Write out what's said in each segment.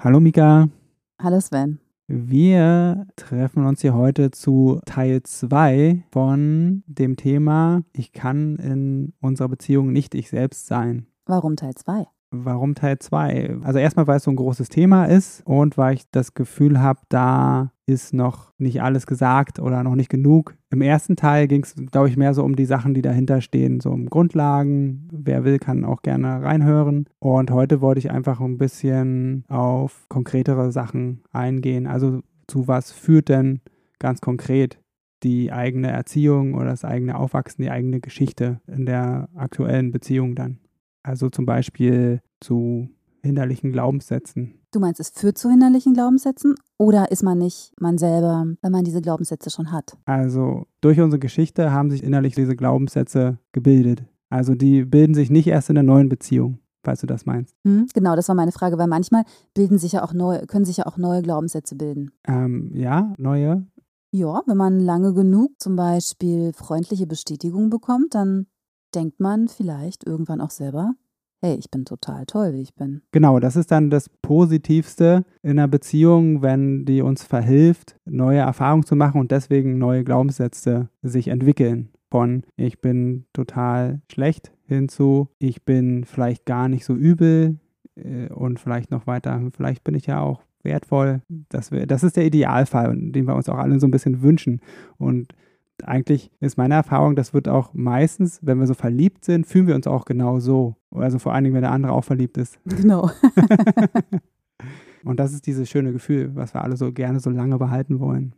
Hallo Mika. Hallo Sven. Wir treffen uns hier heute zu Teil 2 von dem Thema Ich kann in unserer Beziehung nicht ich selbst sein. Warum Teil 2? Warum Teil 2? Also erstmal, weil es so ein großes Thema ist und weil ich das Gefühl habe, da ist noch nicht alles gesagt oder noch nicht genug. Im ersten Teil ging es, glaube ich, mehr so um die Sachen, die dahinter stehen, so um Grundlagen. Wer will, kann auch gerne reinhören. Und heute wollte ich einfach ein bisschen auf konkretere Sachen eingehen. Also zu was führt denn ganz konkret die eigene Erziehung oder das eigene Aufwachsen, die eigene Geschichte in der aktuellen Beziehung dann? Also zum Beispiel zu hinderlichen Glaubenssätzen. Du meinst, es führt zu hinderlichen Glaubenssätzen oder ist man nicht man selber, wenn man diese Glaubenssätze schon hat? Also durch unsere Geschichte haben sich innerlich diese Glaubenssätze gebildet. Also die bilden sich nicht erst in der neuen Beziehung, falls du das meinst. Hm, genau, das war meine Frage, weil manchmal bilden sich ja auch neue, können sich ja auch neue Glaubenssätze bilden. Ähm, ja, neue. Ja, wenn man lange genug zum Beispiel freundliche Bestätigung bekommt, dann denkt man vielleicht irgendwann auch selber, hey, ich bin total toll, wie ich bin. Genau, das ist dann das Positivste in einer Beziehung, wenn die uns verhilft, neue Erfahrungen zu machen und deswegen neue Glaubenssätze sich entwickeln. Von ich bin total schlecht hinzu, ich bin vielleicht gar nicht so übel äh, und vielleicht noch weiter, vielleicht bin ich ja auch wertvoll. Das, das ist der Idealfall, den wir uns auch alle so ein bisschen wünschen. Und eigentlich ist meine Erfahrung, das wird auch meistens, wenn wir so verliebt sind, fühlen wir uns auch genau so. Also vor allen Dingen, wenn der andere auch verliebt ist. Genau. Und das ist dieses schöne Gefühl, was wir alle so gerne so lange behalten wollen.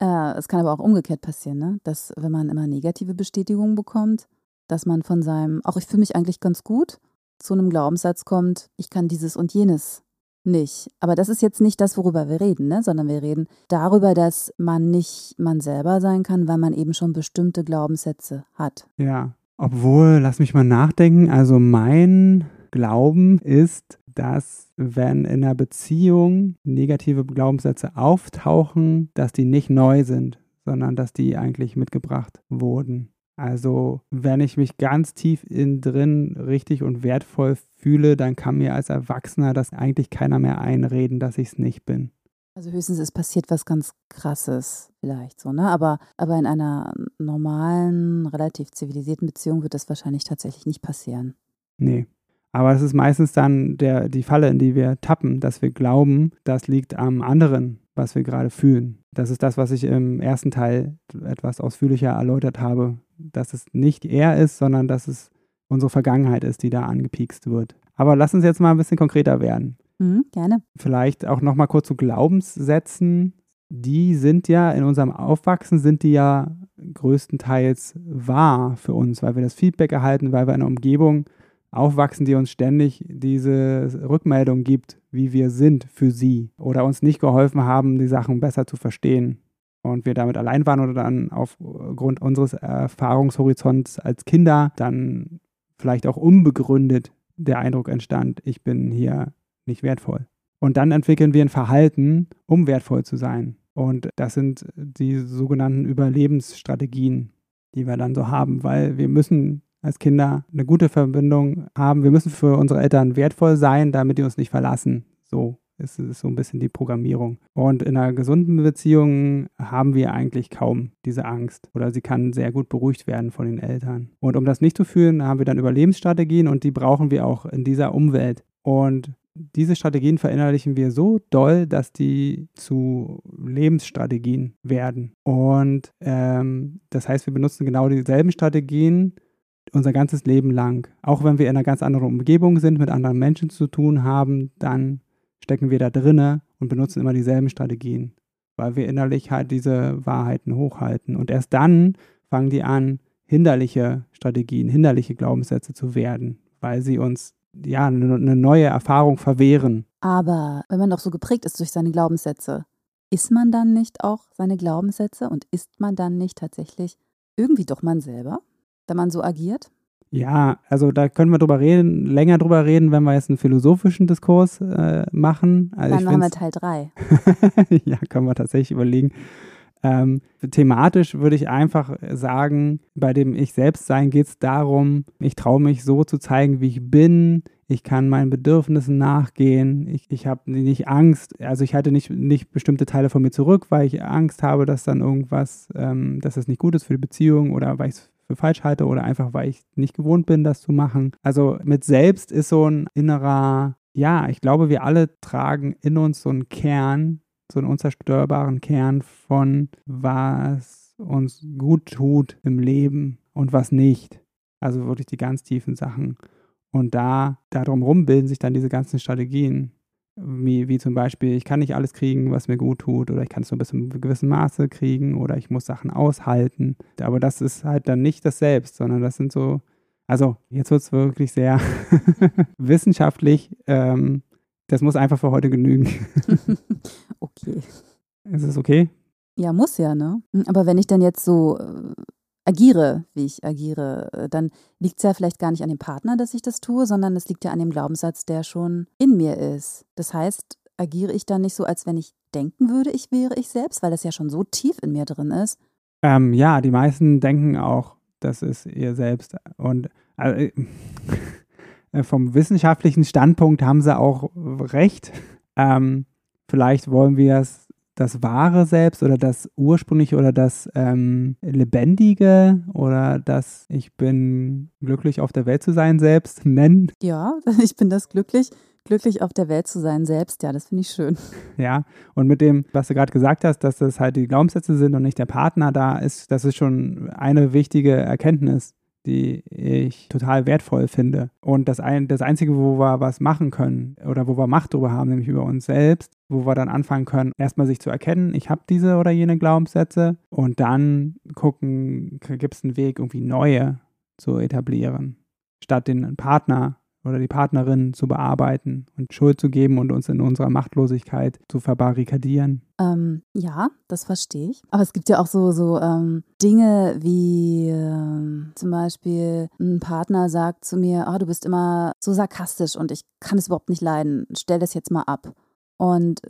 Äh, es kann aber auch umgekehrt passieren, ne? dass wenn man immer negative Bestätigungen bekommt, dass man von seinem, auch ich fühle mich eigentlich ganz gut, zu einem Glaubenssatz kommt, ich kann dieses und jenes nicht. Aber das ist jetzt nicht das, worüber wir reden, ne? sondern wir reden darüber, dass man nicht man selber sein kann, weil man eben schon bestimmte Glaubenssätze hat. Ja, obwohl, lass mich mal nachdenken, also mein Glauben ist, dass wenn in einer Beziehung negative Glaubenssätze auftauchen, dass die nicht neu sind, sondern dass die eigentlich mitgebracht wurden. Also wenn ich mich ganz tief innen drin richtig und wertvoll fühle, dann kann mir als Erwachsener das eigentlich keiner mehr einreden, dass ich es nicht bin. Also höchstens es passiert was ganz Krasses vielleicht so, ne? Aber, aber in einer normalen, relativ zivilisierten Beziehung wird das wahrscheinlich tatsächlich nicht passieren. Nee. Aber es ist meistens dann der, die Falle, in die wir tappen, dass wir glauben, das liegt am anderen, was wir gerade fühlen. Das ist das, was ich im ersten Teil etwas ausführlicher erläutert habe, dass es nicht er ist, sondern dass es unsere Vergangenheit ist, die da angepiekst wird. Aber lass uns jetzt mal ein bisschen konkreter werden. Mhm, gerne. Vielleicht auch noch mal kurz zu Glaubenssätzen. Die sind ja in unserem Aufwachsen sind die ja größtenteils wahr für uns, weil wir das Feedback erhalten, weil wir in einer Umgebung aufwachsen, die uns ständig diese Rückmeldung gibt, wie wir sind für sie oder uns nicht geholfen haben, die Sachen besser zu verstehen und wir damit allein waren oder dann aufgrund unseres Erfahrungshorizonts als Kinder dann vielleicht auch unbegründet der Eindruck entstand, ich bin hier nicht wertvoll. Und dann entwickeln wir ein Verhalten, um wertvoll zu sein. Und das sind die sogenannten Überlebensstrategien, die wir dann so haben, weil wir müssen als Kinder eine gute Verbindung haben. Wir müssen für unsere Eltern wertvoll sein, damit die uns nicht verlassen. So ist, ist so ein bisschen die Programmierung. Und in einer gesunden Beziehung haben wir eigentlich kaum diese Angst oder sie kann sehr gut beruhigt werden von den Eltern. Und um das nicht zu fühlen, haben wir dann Überlebensstrategien und die brauchen wir auch in dieser Umwelt. Und diese Strategien verinnerlichen wir so doll, dass die zu Lebensstrategien werden. Und ähm, das heißt, wir benutzen genau dieselben Strategien unser ganzes Leben lang. Auch wenn wir in einer ganz anderen Umgebung sind, mit anderen Menschen zu tun haben, dann stecken wir da drinne und benutzen immer dieselben Strategien, weil wir innerlich halt diese Wahrheiten hochhalten. Und erst dann fangen die an, hinderliche Strategien, hinderliche Glaubenssätze zu werden, weil sie uns ja eine neue Erfahrung verwehren. Aber wenn man doch so geprägt ist durch seine Glaubenssätze, ist man dann nicht auch seine Glaubenssätze und ist man dann nicht tatsächlich irgendwie doch man selber, wenn man so agiert? Ja, also da können wir drüber reden, länger drüber reden, wenn wir jetzt einen philosophischen Diskurs äh, machen. Also Dann machen wir Teil 3. ja, können wir tatsächlich überlegen. Ähm, thematisch würde ich einfach sagen, bei dem Ich-Selbst-Sein geht es darum, ich traue mich so zu zeigen, wie ich bin. Ich kann meinen Bedürfnissen nachgehen. Ich, ich habe nicht Angst. Also ich halte nicht, nicht bestimmte Teile von mir zurück, weil ich Angst habe, dass dann irgendwas, ähm, dass das nicht gut ist für die Beziehung oder weil ich es für falsch halte oder einfach, weil ich nicht gewohnt bin, das zu machen. Also mit selbst ist so ein innerer, ja, ich glaube, wir alle tragen in uns so einen Kern, so einen unzerstörbaren Kern von, was uns gut tut im Leben und was nicht. Also wirklich die ganz tiefen Sachen. Und da, darum rum bilden sich dann diese ganzen Strategien. Wie, wie zum Beispiel, ich kann nicht alles kriegen, was mir gut tut, oder ich kann es nur bis zu einem gewissen Maße kriegen, oder ich muss Sachen aushalten. Aber das ist halt dann nicht das Selbst, sondern das sind so, also jetzt wird es wirklich sehr wissenschaftlich. Ähm, das muss einfach für heute genügen. okay. Ist es okay? Ja, muss ja, ne? Aber wenn ich dann jetzt so äh, agiere, wie ich agiere, äh, dann liegt es ja vielleicht gar nicht an dem Partner, dass ich das tue, sondern es liegt ja an dem Glaubenssatz, der schon in mir ist. Das heißt, agiere ich dann nicht so, als wenn ich denken würde, ich wäre ich selbst, weil das ja schon so tief in mir drin ist. Ähm, ja, die meisten denken auch, das ist ihr selbst. Und äh, vom wissenschaftlichen Standpunkt haben sie auch recht. Ähm, vielleicht wollen wir es das wahre Selbst oder das ursprüngliche oder das ähm, lebendige oder das ich bin glücklich auf der Welt zu sein selbst nennen. Ja, ich bin das glücklich. Glücklich auf der Welt zu sein selbst, ja, das finde ich schön. Ja, und mit dem, was du gerade gesagt hast, dass das halt die Glaubenssätze sind und nicht der Partner, da ist, das ist schon eine wichtige Erkenntnis die ich total wertvoll finde. Und das, ein, das Einzige, wo wir was machen können oder wo wir Macht darüber haben, nämlich über uns selbst, wo wir dann anfangen können, erstmal sich zu erkennen, ich habe diese oder jene Glaubenssätze und dann gucken, gibt es einen Weg, irgendwie neue zu etablieren, statt den Partner oder die Partnerin zu bearbeiten und Schuld zu geben und uns in unserer Machtlosigkeit zu verbarrikadieren. Ähm, ja, das verstehe ich. Aber es gibt ja auch so, so ähm, Dinge wie äh, zum Beispiel ein Partner sagt zu mir, oh, du bist immer so sarkastisch und ich kann es überhaupt nicht leiden. Stell das jetzt mal ab. Und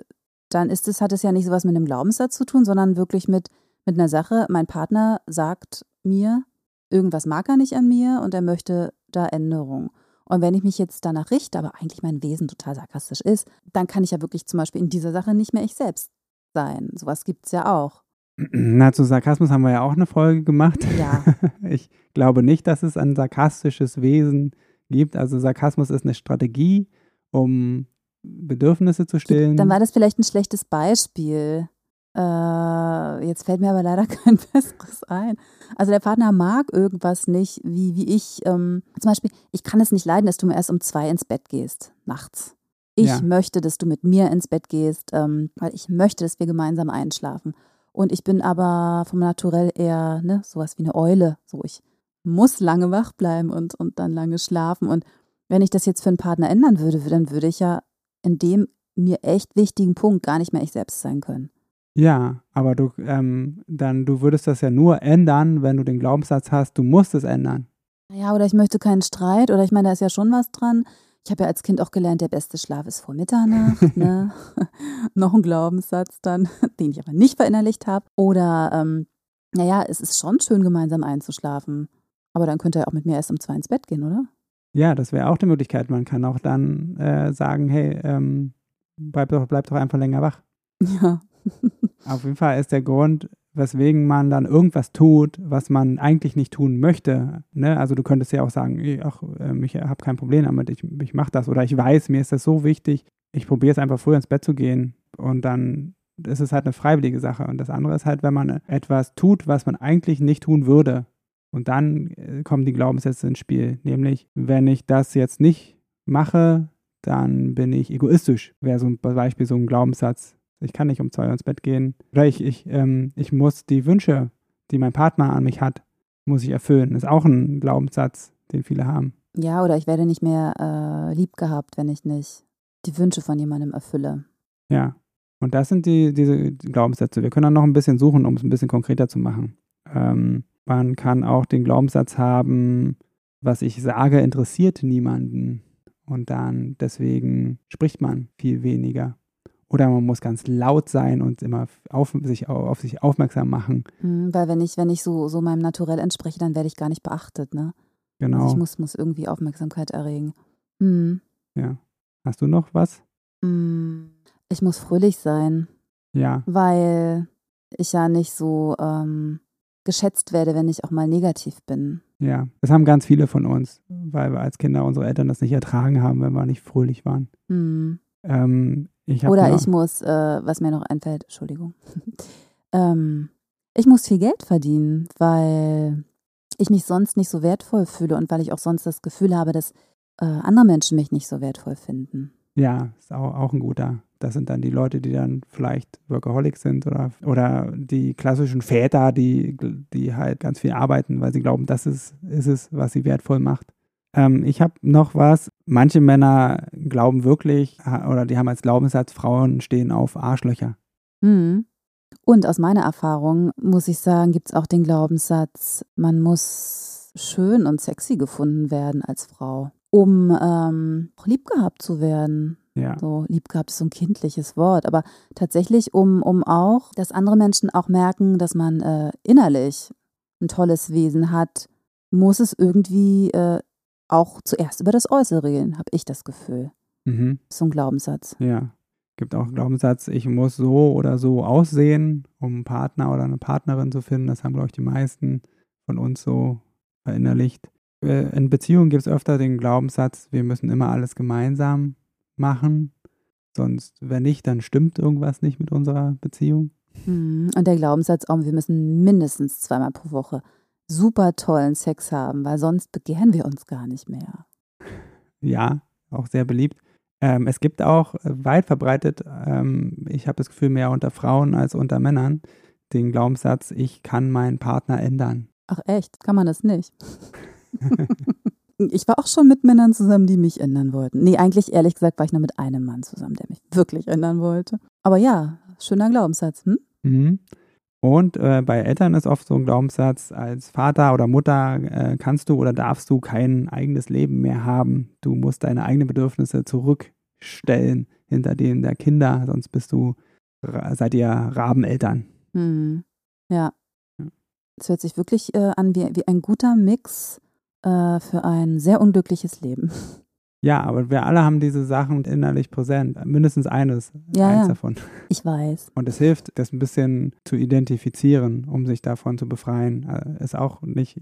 dann ist es, hat es ja nicht so was mit einem Glaubenssatz zu tun, sondern wirklich mit, mit einer Sache. Mein Partner sagt mir, irgendwas mag er nicht an mir und er möchte da Änderung. Und wenn ich mich jetzt danach richte, aber eigentlich mein Wesen total sarkastisch ist, dann kann ich ja wirklich zum Beispiel in dieser Sache nicht mehr ich selbst sein. Sowas gibt es ja auch. Na, zu Sarkasmus haben wir ja auch eine Folge gemacht. Ja. Ich glaube nicht, dass es ein sarkastisches Wesen gibt. Also Sarkasmus ist eine Strategie, um Bedürfnisse zu stillen. Dann war das vielleicht ein schlechtes Beispiel. Äh, jetzt fällt mir aber leider kein besseres ein. Also der Partner mag irgendwas nicht, wie, wie ich. Ähm, zum Beispiel, ich kann es nicht leiden, dass du mir erst um zwei ins Bett gehst, nachts. Ich ja. möchte, dass du mit mir ins Bett gehst, ähm, weil ich möchte, dass wir gemeinsam einschlafen. Und ich bin aber vom Naturell eher ne, sowas wie eine Eule. So, ich muss lange wach bleiben und, und dann lange schlafen. Und wenn ich das jetzt für einen Partner ändern würde, dann würde ich ja in dem mir echt wichtigen Punkt gar nicht mehr ich selbst sein können. Ja, aber du, ähm, dann, du würdest das ja nur ändern, wenn du den Glaubenssatz hast, du musst es ändern. Ja, oder ich möchte keinen Streit, oder ich meine, da ist ja schon was dran. Ich habe ja als Kind auch gelernt, der beste Schlaf ist vor Mitternacht. ne? Noch ein Glaubenssatz dann, den ich aber nicht verinnerlicht habe. Oder, ähm, naja, es ist schon schön, gemeinsam einzuschlafen. Aber dann könnte er auch mit mir erst um zwei ins Bett gehen, oder? Ja, das wäre auch die Möglichkeit. Man kann auch dann äh, sagen, hey, ähm, bleib, doch, bleib doch einfach länger wach. Ja. Auf jeden Fall ist der Grund, weswegen man dann irgendwas tut, was man eigentlich nicht tun möchte. Ne? Also du könntest ja auch sagen, ach, ähm, ich habe kein Problem damit, ich, ich mache das oder ich weiß, mir ist das so wichtig, ich probiere es einfach früher ins Bett zu gehen und dann ist es halt eine freiwillige Sache. Und das andere ist halt, wenn man etwas tut, was man eigentlich nicht tun würde. Und dann äh, kommen die Glaubenssätze ins Spiel. Nämlich, wenn ich das jetzt nicht mache, dann bin ich egoistisch. Wäre so ein Beispiel, so ein Glaubenssatz ich kann nicht um zwei Uhr ins Bett gehen. Oder ich, ich, ähm, ich muss die Wünsche, die mein Partner an mich hat, muss ich erfüllen. Das ist auch ein Glaubenssatz, den viele haben. Ja, oder ich werde nicht mehr äh, lieb gehabt, wenn ich nicht die Wünsche von jemandem erfülle. Ja. Und das sind die, diese Glaubenssätze. Wir können dann noch ein bisschen suchen, um es ein bisschen konkreter zu machen. Ähm, man kann auch den Glaubenssatz haben, was ich sage, interessiert niemanden. Und dann deswegen spricht man viel weniger. Oder man muss ganz laut sein und immer auf sich, auf sich aufmerksam machen. Hm, weil wenn ich, wenn ich so, so meinem Naturell entspreche, dann werde ich gar nicht beachtet, ne? Genau. Also ich muss, muss irgendwie Aufmerksamkeit erregen. Hm. Ja. Hast du noch was? Hm. Ich muss fröhlich sein. Ja. Weil ich ja nicht so ähm, geschätzt werde, wenn ich auch mal negativ bin. Ja, das haben ganz viele von uns, weil wir als Kinder unsere Eltern das nicht ertragen haben, wenn wir nicht fröhlich waren. Hm. Ähm, ich Oder ich muss, äh, was mir noch einfällt, Entschuldigung, ähm, ich muss viel Geld verdienen, weil ich mich sonst nicht so wertvoll fühle und weil ich auch sonst das Gefühl habe, dass äh, andere Menschen mich nicht so wertvoll finden. Ja, ist auch, auch ein guter. Das sind dann die Leute, die dann vielleicht Workaholics sind oder, oder die klassischen Väter, die, die halt ganz viel arbeiten, weil sie glauben, das ist, ist es, was sie wertvoll macht. Ähm, ich habe noch was. Manche Männer glauben wirklich, oder die haben als Glaubenssatz, Frauen stehen auf Arschlöcher. Mhm. Und aus meiner Erfahrung muss ich sagen, gibt es auch den Glaubenssatz, man muss schön und sexy gefunden werden als Frau, um ähm, lieb gehabt zu werden. Ja. So lieb gehabt ist so ein kindliches Wort, aber tatsächlich, um, um auch, dass andere Menschen auch merken, dass man äh, innerlich ein tolles Wesen hat, muss es irgendwie äh, auch zuerst über das Äußere gehen, habe ich das Gefühl. Mhm. So ein Glaubenssatz. Ja. Gibt auch einen Glaubenssatz, ich muss so oder so aussehen, um einen Partner oder eine Partnerin zu finden. Das haben, glaube ich, die meisten von uns so verinnerlicht. Äh, in Beziehungen gibt es öfter den Glaubenssatz, wir müssen immer alles gemeinsam machen. Sonst, wenn nicht, dann stimmt irgendwas nicht mit unserer Beziehung. Mhm. Und der Glaubenssatz auch, wir müssen mindestens zweimal pro Woche super tollen Sex haben, weil sonst begehren wir uns gar nicht mehr. Ja, auch sehr beliebt. Ähm, es gibt auch äh, weit verbreitet, ähm, ich habe das Gefühl mehr unter Frauen als unter Männern, den Glaubenssatz, ich kann meinen Partner ändern. Ach echt, kann man das nicht? ich war auch schon mit Männern zusammen, die mich ändern wollten. Nee, eigentlich ehrlich gesagt war ich nur mit einem Mann zusammen, der mich wirklich ändern wollte. Aber ja, schöner Glaubenssatz, hm? Mhm. Und äh, bei Eltern ist oft so ein Glaubenssatz, als Vater oder Mutter äh, kannst du oder darfst du kein eigenes Leben mehr haben. Du musst deine eigenen Bedürfnisse zurückstellen hinter denen der Kinder, sonst bist du, seid ihr Rabeneltern. Hm. Ja. Es hört sich wirklich äh, an wie, wie ein guter Mix äh, für ein sehr unglückliches Leben. Ja, aber wir alle haben diese Sachen innerlich präsent. Mindestens eines, Ja, eins ja. davon. Ich weiß. Und es hilft, das ein bisschen zu identifizieren, um sich davon zu befreien. Äh, Ist auch nicht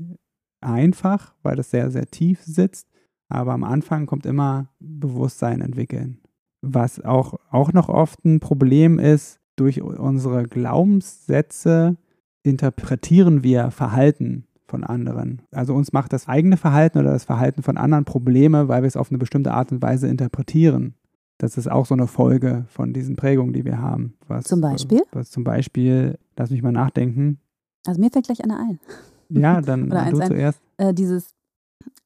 einfach, weil das sehr, sehr tief sitzt. Aber am Anfang kommt immer Bewusstsein entwickeln. Was auch, auch noch oft ein Problem ist, durch unsere Glaubenssätze interpretieren wir Verhalten von anderen. Also uns macht das eigene Verhalten oder das Verhalten von anderen Probleme, weil wir es auf eine bestimmte Art und Weise interpretieren. Das ist auch so eine Folge von diesen Prägungen, die wir haben. Was, Zum Beispiel? Was zum Beispiel, lass mich mal nachdenken. Also mir fällt gleich einer ein. Ja, dann Oder du ein. zuerst. Äh, dieses,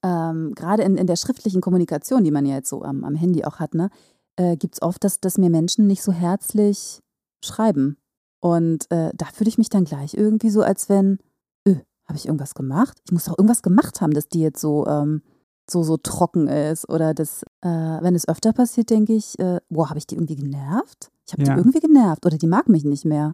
ähm, gerade in, in der schriftlichen Kommunikation, die man ja jetzt so am, am Handy auch hat, ne, äh, gibt es oft, dass, dass mir Menschen nicht so herzlich schreiben. Und äh, da fühle ich mich dann gleich irgendwie so, als wenn, habe ich irgendwas gemacht? Ich muss doch irgendwas gemacht haben, dass die jetzt so, ähm, so, so trocken ist. Oder das, äh, wenn es öfter passiert, denke ich, äh, boah, habe ich die irgendwie genervt? Ich habe Ja. die irgendwie genervt oder die mag mich nicht mehr.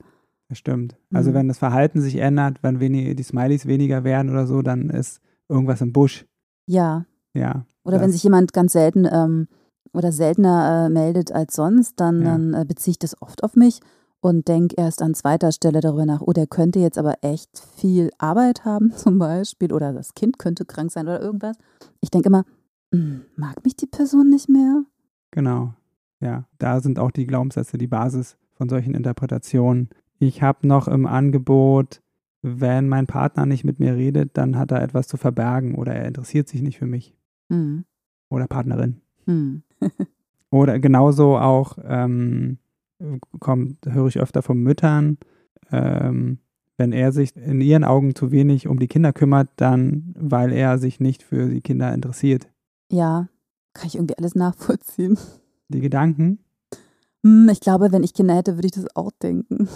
Das stimmt. Also Mhm. wenn das Verhalten sich ändert, wenn wenig, die Smileys weniger werden oder so, dann ist irgendwas im Busch. Ja. Ja. Oder wenn Das- sich jemand ganz selten ähm, oder seltener äh, meldet als sonst, dann, Ja. dann äh, beziehe ich das oft auf mich und denke erst an zweiter Stelle darüber nach, oh, der könnte jetzt aber echt viel Arbeit haben zum Beispiel oder das Kind könnte krank sein oder irgendwas. Ich denke immer, hm, mag mich die Person nicht mehr? Genau. Ja, da sind auch die Glaubenssätze die Basis von solchen Interpretationen. Ich habe noch im Angebot, wenn mein Partner nicht mit mir redet, dann hat er etwas zu verbergen oder er interessiert sich nicht für mich Hm. oder Partnerin. Hm. Oder genauso auch ähm, kommt, höre ich öfter von Müttern, ähm, wenn er sich in ihren Augen zu wenig um die Kinder kümmert, dann weil er sich nicht für die Kinder interessiert. Ja, kann ich irgendwie alles nachvollziehen. Die Gedanken? Hm, ich glaube, wenn ich Kinder hätte, würde ich das auch denken.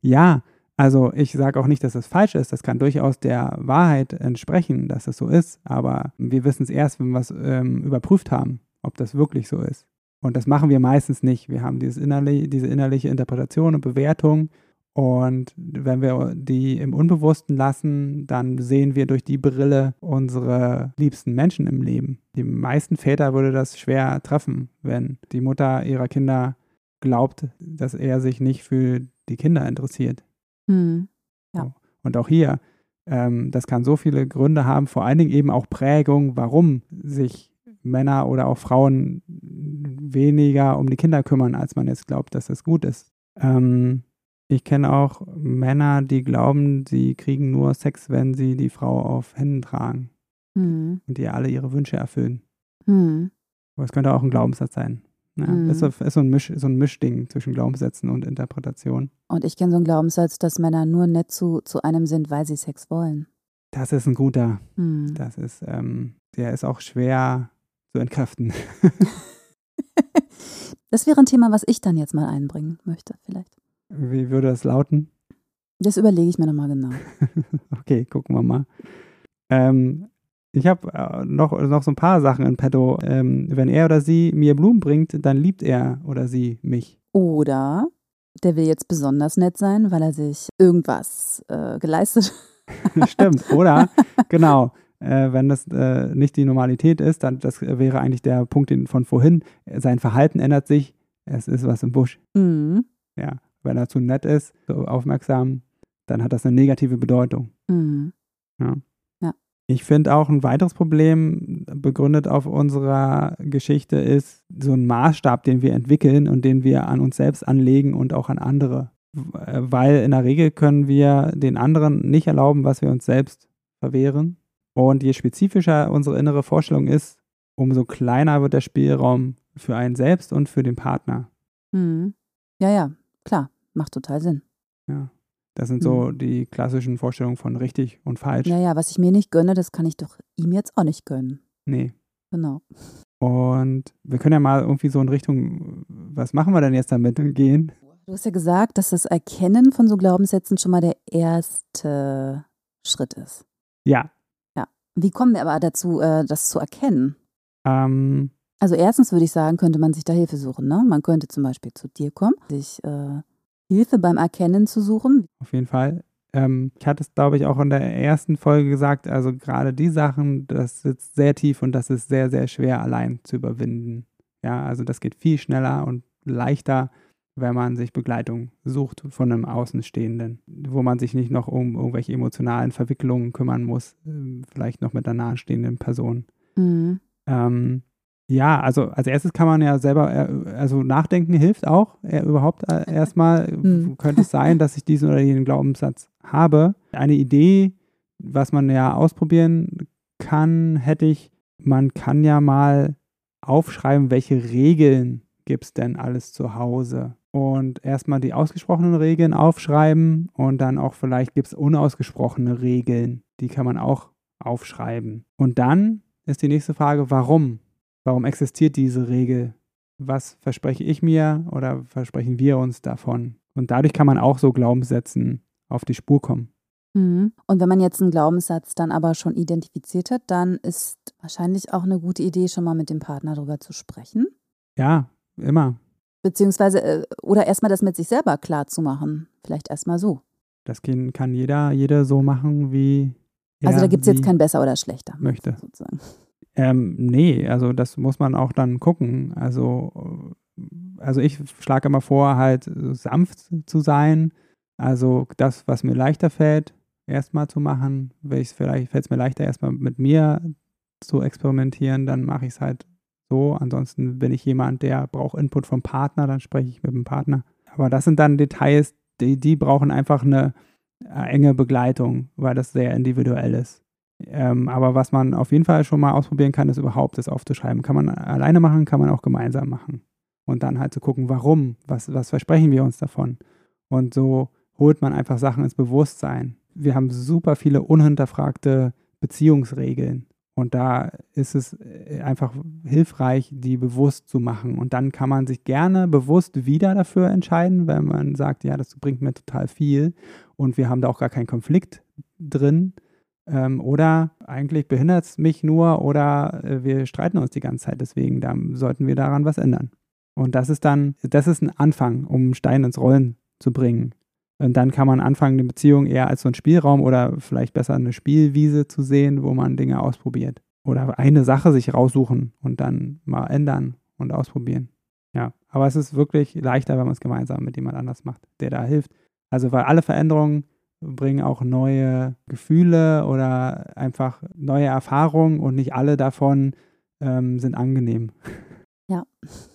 Ja, also ich sage auch nicht, dass das falsch ist. Das kann durchaus der Wahrheit entsprechen, dass das so ist. Aber wir wissen es erst, wenn wir es ähm, überprüft haben, ob das wirklich so ist. Und das machen wir meistens nicht. Wir haben dieses innerlich, diese innerliche Interpretation und Bewertung. Und wenn wir die im Unbewussten lassen, dann sehen wir durch die Brille unsere liebsten Menschen im Leben. Die meisten Väter würde das schwer treffen, wenn die Mutter ihrer Kinder glaubt, dass er sich nicht für die Kinder interessiert. Hm. Ja. Und auch hier, ähm, das kann so viele Gründe haben, vor allen Dingen eben auch Prägung, warum sich Männer oder auch Frauen weniger um die Kinder kümmern, als man jetzt glaubt, dass das gut ist. Ähm, ich kenne auch Männer, die glauben, sie kriegen nur Sex, wenn sie die Frau auf Händen tragen Hm. und die alle ihre Wünsche erfüllen. Hm. Aber es könnte auch ein Glaubenssatz sein. Ja, Mhm. ist, so, ist so, ein Misch, so ein Mischding zwischen Glaubenssätzen und Interpretation. Und ich kenne so einen Glaubenssatz, dass Männer nur nett zu, zu einem sind, weil sie Sex wollen. Das ist ein guter. Hm. Das ist, ähm, der ist auch schwer zu entkräften. Das wäre ein Thema, was ich dann jetzt mal einbringen möchte, vielleicht. Wie würde das lauten? Das überlege ich mir nochmal genau. Okay, gucken wir mal. Ähm, ich habe äh, noch, noch so ein paar Sachen in petto. Ähm, wenn er oder sie mir Blumen bringt, dann liebt er oder sie mich. Oder der will jetzt besonders nett sein, weil er sich irgendwas äh, geleistet Stimmt, oder? genau. Äh, wenn das äh, nicht die Normalität ist, dann das wäre eigentlich der Punkt von vorhin. Sein Verhalten ändert sich. Es ist was im Busch. Mhm. Ja. Wenn er zu nett ist, so aufmerksam, dann hat das eine negative Bedeutung. Mhm. Ich finde auch ein weiteres Problem, begründet auf unserer Geschichte, ist so ein Maßstab, den wir entwickeln und den wir an uns selbst anlegen und auch an andere. Äh, Weil in der Regel können wir den anderen nicht erlauben, was wir uns selbst verwehren. Und je spezifischer unsere innere Vorstellung ist, umso kleiner wird der Spielraum für einen selbst und für den Partner. Mhm. Ja, ja, klar, macht total Sinn. Ja. Das sind so die klassischen Vorstellungen von richtig und falsch. Ja, ja, was ich mir nicht gönne, das kann ich doch ihm jetzt auch nicht gönnen. Nee. Genau. Und wir können ja mal irgendwie so in Richtung, was machen wir denn jetzt damit gehen? Du hast ja gesagt, dass das Erkennen von so Glaubenssätzen schon mal der erste Schritt ist. Ja, Wie kommen wir aber dazu, äh, das zu erkennen? ähm, Also erstens würde ich sagen, könnte man sich da Hilfe suchen. Ne? Man könnte zum Beispiel zu dir kommen, sich äh, Hilfe beim Erkennen zu suchen. auf jeden Fall. Ähm, ich hatte es, glaube ich, auch in der ersten Folge gesagt, also gerade die Sachen, das sitzt sehr tief und das ist sehr, sehr schwer allein zu überwinden. Ja, also das geht viel schneller und leichter, wenn man sich Begleitung sucht von einem Außenstehenden, wo man sich nicht noch um irgendwelche emotionalen Verwicklungen kümmern muss, ähm, vielleicht noch mit einer nahestehenden Person. Mhm. Ähm, ja, also als erstes kann man ja selber, äh, also nachdenken hilft auch äh, überhaupt äh, erstmal. Hm. Könnte es sein, dass ich diesen oder jenen Glaubenssatz habe? Eine Idee, was man ja ausprobieren kann, hätte ich, man kann ja mal aufschreiben, welche Regeln gibt es denn alles zu Hause. Und erstmal die ausgesprochenen Regeln aufschreiben und dann auch vielleicht gibt es unausgesprochene Regeln, die kann man auch aufschreiben. Und dann ist die nächste Frage, warum? Warum existiert diese Regel? Was verspreche ich mir oder versprechen wir uns davon? Und dadurch kann man auch so Glaubenssätzen auf die Spur kommen. Mhm. Und wenn man jetzt einen Glaubenssatz dann aber schon identifiziert hat, dann ist wahrscheinlich auch eine gute Idee, schon mal mit dem Partner darüber zu sprechen. Ja, immer. Beziehungsweise, äh, oder erstmal das mit sich selber klar zu machen. Vielleicht erstmal so. Das kann kann jeder, jeder so machen, wie er also da gibt es jetzt kein besser oder schlechter. möchte. Sozusagen. Ähm, nee, also das muss man auch dann gucken. Also, also ich schlage immer vor, halt sanft zu sein. Also das, was mir leichter fällt, erstmal zu machen. Vielleicht fällt es mir leichter, erstmal mit mir zu experimentieren, dann mache ich es halt so. Ansonsten bin ich jemand, der braucht Input vom Partner, dann spreche ich mit dem Partner. Aber das sind dann Details, die, die brauchen einfach eine äh, enge Begleitung, weil das sehr individuell ist. Ähm, aber was man auf jeden Fall schon mal ausprobieren kann, ist überhaupt das aufzuschreiben. Kann man alleine machen, kann man auch gemeinsam machen. Und dann halt zu gucken, warum, was, was versprechen wir uns davon. Und so holt man einfach Sachen ins Bewusstsein. Wir haben super viele unhinterfragte Beziehungsregeln. Und da ist es äh, einfach hilfreich, die bewusst zu machen. Und dann kann man sich gerne bewusst wieder dafür entscheiden, wenn man sagt, ja, das bringt mir total viel und wir haben da auch gar keinen Konflikt drin. Ähm, oder eigentlich behindert es mich nur oder äh, wir streiten uns die ganze Zeit. Deswegen, da sollten wir daran was ändern. Und das ist dann, das ist ein Anfang, um Stein ins Rollen zu bringen. Und dann kann man anfangen, die Beziehung eher als so ein Spielraum oder vielleicht besser eine Spielwiese zu sehen, wo man Dinge ausprobiert. Oder eine Sache sich raussuchen und dann mal ändern und ausprobieren. Ja, aber es ist wirklich leichter, wenn man es gemeinsam mit jemand anders macht, der da hilft. Also, weil alle Veränderungen bringen auch neue Gefühle oder einfach neue Erfahrungen und nicht alle davon ähm, sind angenehm. Ja.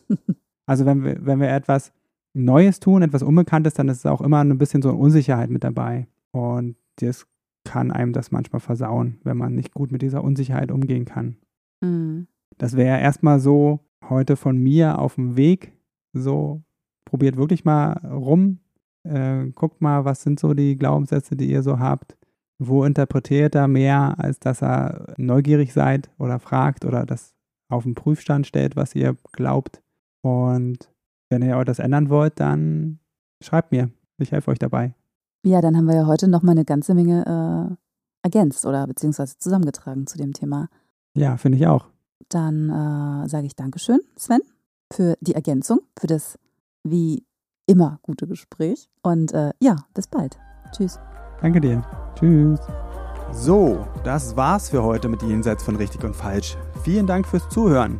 also, wenn wir, wenn wir etwas Neues tun, etwas Unbekanntes, dann ist es auch immer ein bisschen so eine Unsicherheit mit dabei. Und das kann einem das manchmal versauen, wenn man nicht gut mit dieser Unsicherheit umgehen kann. Mhm. Das wäre erstmal so heute von mir auf dem Weg. So, probiert wirklich mal rum. Äh, guckt mal, was sind so die Glaubenssätze, die ihr so habt. Wo interpretiert er mehr, als dass er neugierig seid oder fragt oder das auf den Prüfstand stellt, was ihr glaubt. Und wenn ihr das ändern wollt, dann schreibt mir. Ich helfe euch dabei. Ja, dann haben wir ja heute noch mal eine ganze Menge äh, ergänzt oder beziehungsweise zusammengetragen zu dem Thema. Ja, finde ich auch. Dann äh, sage ich Dankeschön, Sven, für die Ergänzung, für das wie immer gute Gespräch. Und äh, ja, bis bald. Tschüss. Danke dir. Tschüss. So, das war's für heute mit Jenseits von Richtig und Falsch. Vielen Dank fürs Zuhören.